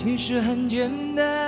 其实很简单，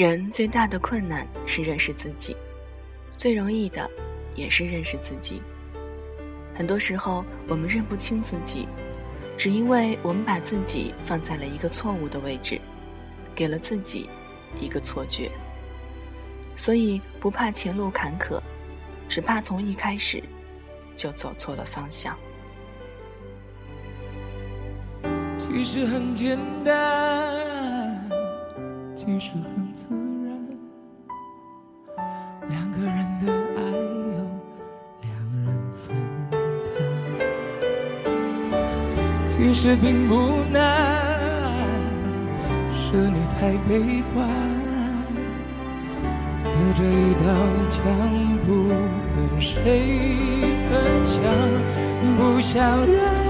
人最大的困难是认识自己，最容易的也是认识自己。很多时候，我们认不清自己，只因为我们把自己放在了一个错误的位置，给了自己。一个错觉，所以不怕前路坎坷，只怕从一开始就走错了方向。其实很简单，其实很自然，两个人的爱由两人分担，其实并不难。是你太悲观，隔着一道墙，不跟谁分享，不想让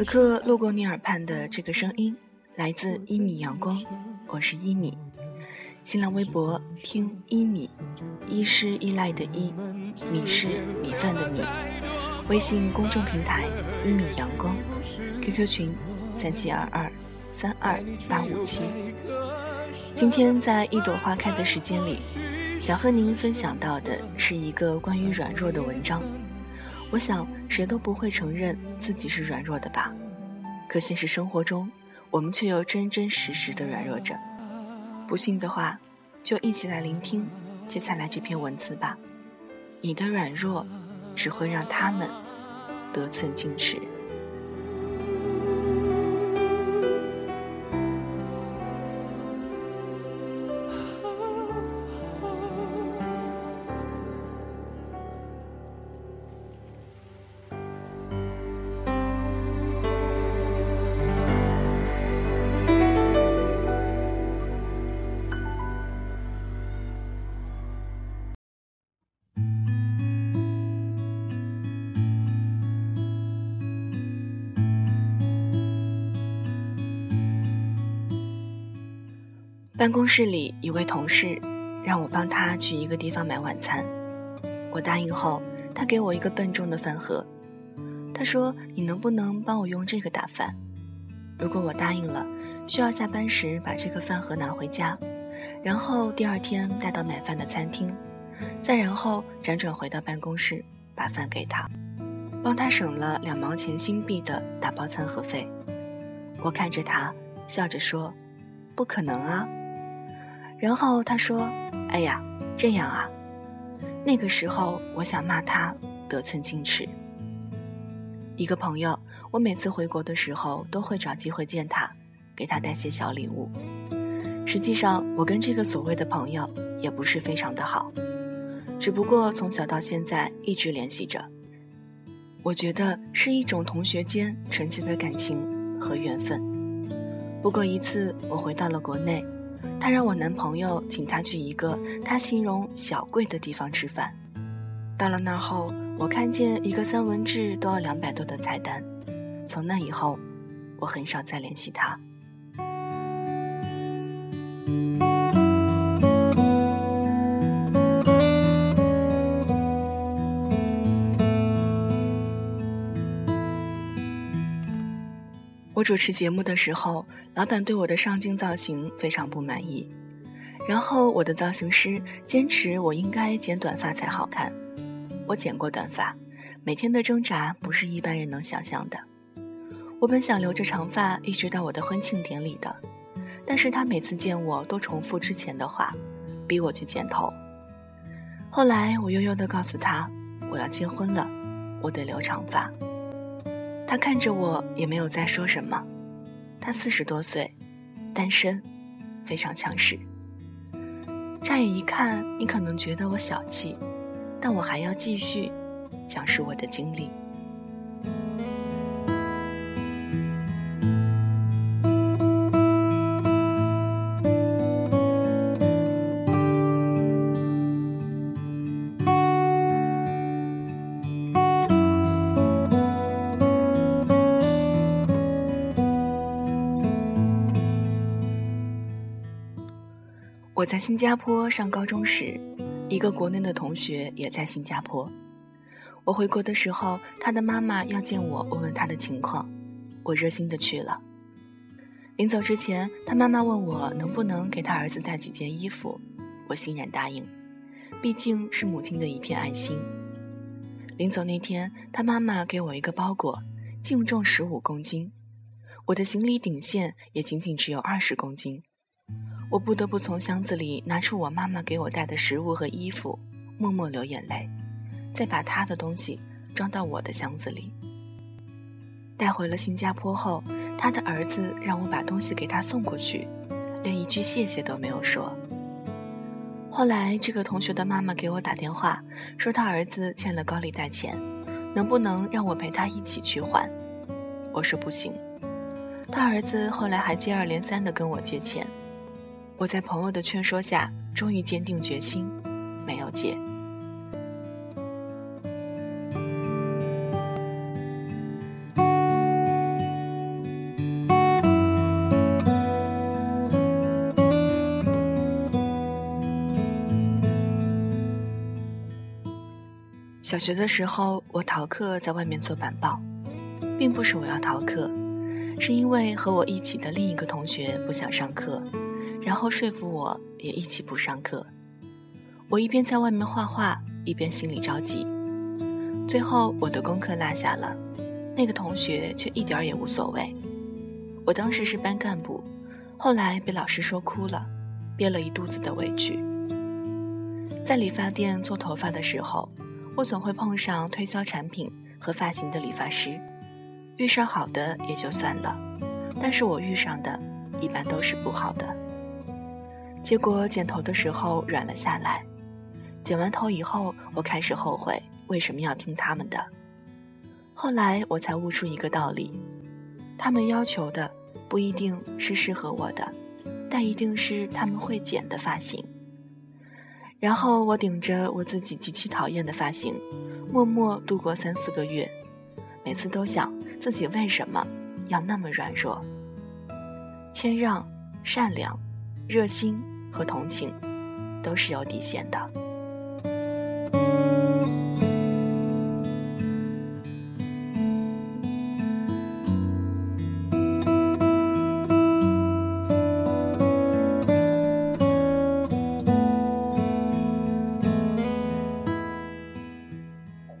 此刻路过你耳畔的这个声音，来自一米阳光。我是一米，新浪微博听一米，一是依赖的依，米是米饭的米。微信公众平台一米阳光，QQ 群三七二二三二八五七。今天在一朵花开的时间里，想和您分享到的是一个关于软弱的文章。我想谁都不会承认自己是软弱的吧？可现实生活中。我们却又真真实实的软弱着，不信的话，就一起来聆听接下来这篇文字吧。你的软弱，只会让他们得寸进尺。办公室里一位同事让我帮他去一个地方买晚餐，我答应后，他给我一个笨重的饭盒。他说：“你能不能帮我用这个打饭？如果我答应了，需要下班时把这个饭盒拿回家，然后第二天带到买饭的餐厅，再然后辗转回到办公室把饭给他，帮他省了两毛钱新币的打包餐盒费。”我看着他，笑着说：“不可能啊。”然后他说：“哎呀，这样啊。”那个时候，我想骂他得寸进尺。一个朋友，我每次回国的时候都会找机会见他，给他带些小礼物。实际上，我跟这个所谓的朋友也不是非常的好，只不过从小到现在一直联系着。我觉得是一种同学间纯洁的感情和缘分。不过一次，我回到了国内，他让我男朋友请他去一个他形容小贵的地方吃饭。到了那儿后。我看见一个三文治都要两百多的菜单，从那以后，我很少再联系他。我主持节目的时候，老板对我的上镜造型非常不满意，然后我的造型师坚持我应该剪短发才好看。我剪过短发，每天的挣扎不是一般人能想象的。我本想留着长发一直到我的婚庆典礼的，但是他每次见我都重复之前的话，逼我去剪头。后来我悠悠地告诉他，我要结婚了，我得留长发。他看着我也没有再说什么。他四十多岁，单身，非常强势。乍眼一看，你可能觉得我小气。但我还要继续讲述我的经历。我在新加坡上高中时。一个国内的同学也在新加坡。我回国的时候，他的妈妈要见我，问问他的情况，我热心的去了。临走之前，他妈妈问我能不能给他儿子带几件衣服，我欣然答应，毕竟是母亲的一片爱心。临走那天，他妈妈给我一个包裹，净重十五公斤，我的行李顶限也仅仅只有二十公斤。我不得不从箱子里拿出我妈妈给我带的食物和衣服，默默流眼泪，再把她的东西装到我的箱子里。带回了新加坡后，他的儿子让我把东西给他送过去，连一句谢谢都没有说。后来，这个同学的妈妈给我打电话，说他儿子欠了高利贷钱，能不能让我陪他一起去还？我说不行。他儿子后来还接二连三的跟我借钱。我在朋友的劝说下，终于坚定决心，没有借。小学的时候，我逃课在外面做板报，并不是我要逃课，是因为和我一起的另一个同学不想上课。然后说服我也一起不上课。我一边在外面画画，一边心里着急。最后我的功课落下了，那个同学却一点儿也无所谓。我当时是班干部，后来被老师说哭了，憋了一肚子的委屈。在理发店做头发的时候，我总会碰上推销产品和发型的理发师，遇上好的也就算了，但是我遇上的一般都是不好的。结果剪头的时候软了下来，剪完头以后，我开始后悔为什么要听他们的。后来我才悟出一个道理：他们要求的不一定是适合我的，但一定是他们会剪的发型。然后我顶着我自己极其讨厌的发型，默默度过三四个月，每次都想自己为什么要那么软弱、谦让、善良。热心和同情都是有底线的。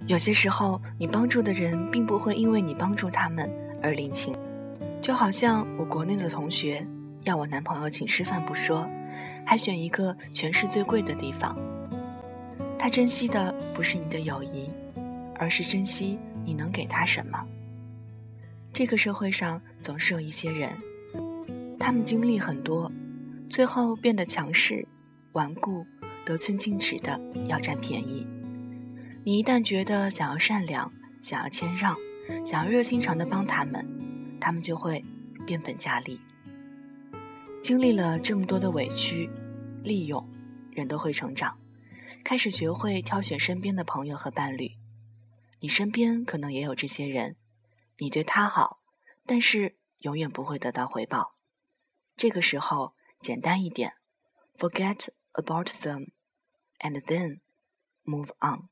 有些时候，你帮助的人并不会因为你帮助他们而领情，就好像我国内的同学要我男朋友请吃饭不说，还选一个全市最贵的地方。他珍惜的不是你的友谊，而是珍惜你能给他什么。这个社会上总是有一些人，他们经历很多，最后变得强势、顽固、得寸进尺的要占便宜。你一旦觉得想要善良、想要谦让、想要热心肠的帮他们，他们就会变本加厉。经历了这么多的委屈、利用，人都会成长，开始学会挑选身边的朋友和伴侣。你身边可能也有这些人，你对他好，但是永远不会得到回报。这个时候，简单一点，forget about them，and then move on。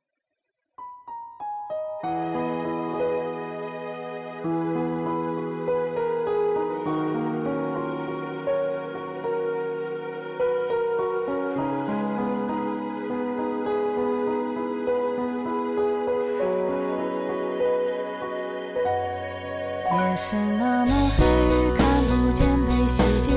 是那么黑，看不见被细界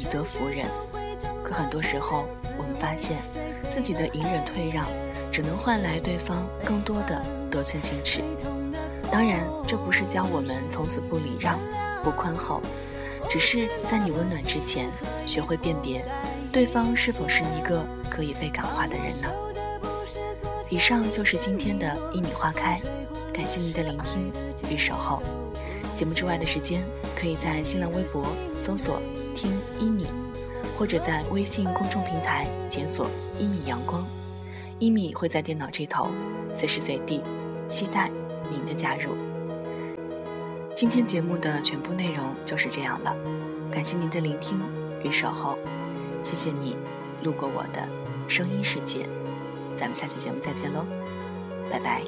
以德服人，可很多时候，我们发现自己的隐忍退让，只能换来对方更多的得寸进尺。当然，这不是教我们从此不礼让、不宽厚，只是在你温暖之前，学会辨别对方是否是一个可以被感化的人呢？以上就是今天的《一米花开》，感谢您的聆听与守候。节目之外的时间，可以在新浪微博搜索“听一米”，或者在微信公众平台检索“一米阳光”，一米会在电脑这头，随时随地，期待您的加入。今天节目的全部内容就是这样了，感谢您的聆听与守候，谢谢你路过我的声音世界，咱们下期节目再见喽，拜拜。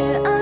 也爱。